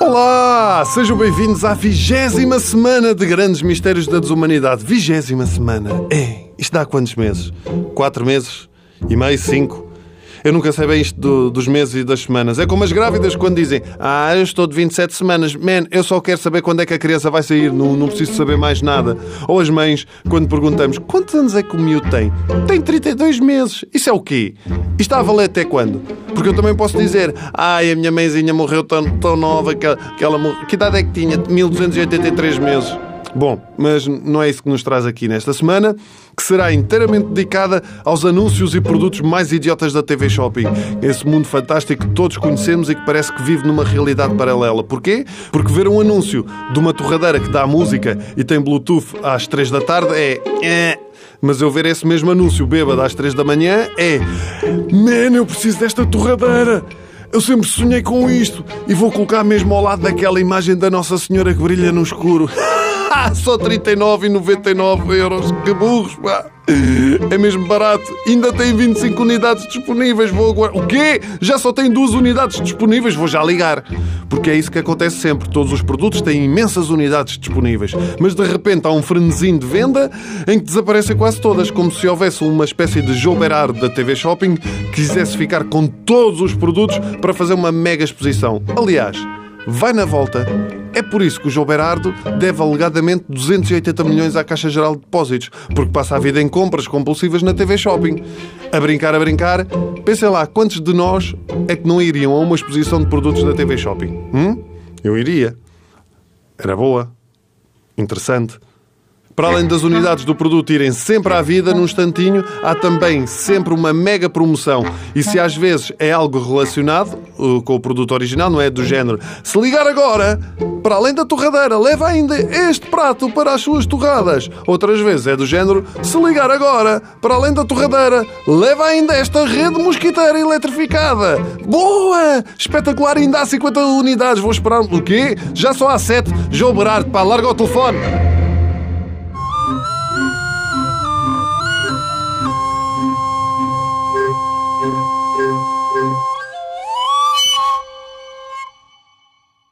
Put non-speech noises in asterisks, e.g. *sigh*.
Olá! Sejam bem-vindos à vigésima semana de Grandes Mistérios da Desumanidade. Vigésima semana. É, isto dá quantos meses? Quatro meses? E meio? Cinco? Eu nunca sei bem isto do- dos meses e das semanas. É como as grávidas quando dizem Ah, eu estou de 27 semanas. Man, eu só quero saber quando é que a criança vai sair. Não, não preciso saber mais nada. Ou as mães, quando perguntamos Quantos anos é que o miúdo tem? Tem 32 meses. Isso é o quê? E está a valer até quando? Porque eu também posso dizer Ai, a minha mãezinha morreu tão, tão nova que, que ela morreu. Que idade é que tinha? 1283 meses. Bom, mas não é isso que nos traz aqui nesta semana, que será inteiramente dedicada aos anúncios e produtos mais idiotas da TV Shopping. Esse mundo fantástico que todos conhecemos e que parece que vive numa realidade paralela. Porquê? Porque ver um anúncio de uma torradeira que dá música e tem Bluetooth às 3 da tarde é. é. Mas eu ver esse mesmo anúncio bêbado às 3 da manhã é. Man, eu preciso desta torradeira! Eu sempre sonhei com isto e vou colocar mesmo ao lado daquela imagem da Nossa Senhora que brilha no escuro. *laughs* Só 39,99 euros. Que burros, pá! É mesmo barato. Ainda tem 25 unidades disponíveis. Vou agora. O quê? Já só tem duas unidades disponíveis? Vou já ligar. Porque é isso que acontece sempre. Todos os produtos têm imensas unidades disponíveis. Mas de repente há um frenesim de venda em que desaparecem quase todas, como se houvesse uma espécie de João Berardo da TV Shopping que quisesse ficar com todos os produtos para fazer uma mega exposição. Aliás, vai na volta. É por isso que o João Berardo deve alegadamente 280 milhões à Caixa Geral de Depósitos, porque passa a vida em compras compulsivas na TV Shopping. A brincar, a brincar, pensem lá, quantos de nós é que não iriam a uma exposição de produtos da TV Shopping? Hum? Eu iria. Era boa. Interessante. Para além das unidades do produto irem sempre à vida, num instantinho, há também sempre uma mega promoção. E se às vezes é algo relacionado uh, com o produto original, não é? Do género, se ligar agora, para além da torradeira, leva ainda este prato para as suas torradas. Outras vezes é do género, se ligar agora, para além da torradeira, leva ainda esta rede mosquiteira eletrificada. Boa! Espetacular, ainda há 50 unidades. Vou esperar o quê? Já só há 7. João Berardo, pá, larga o telefone.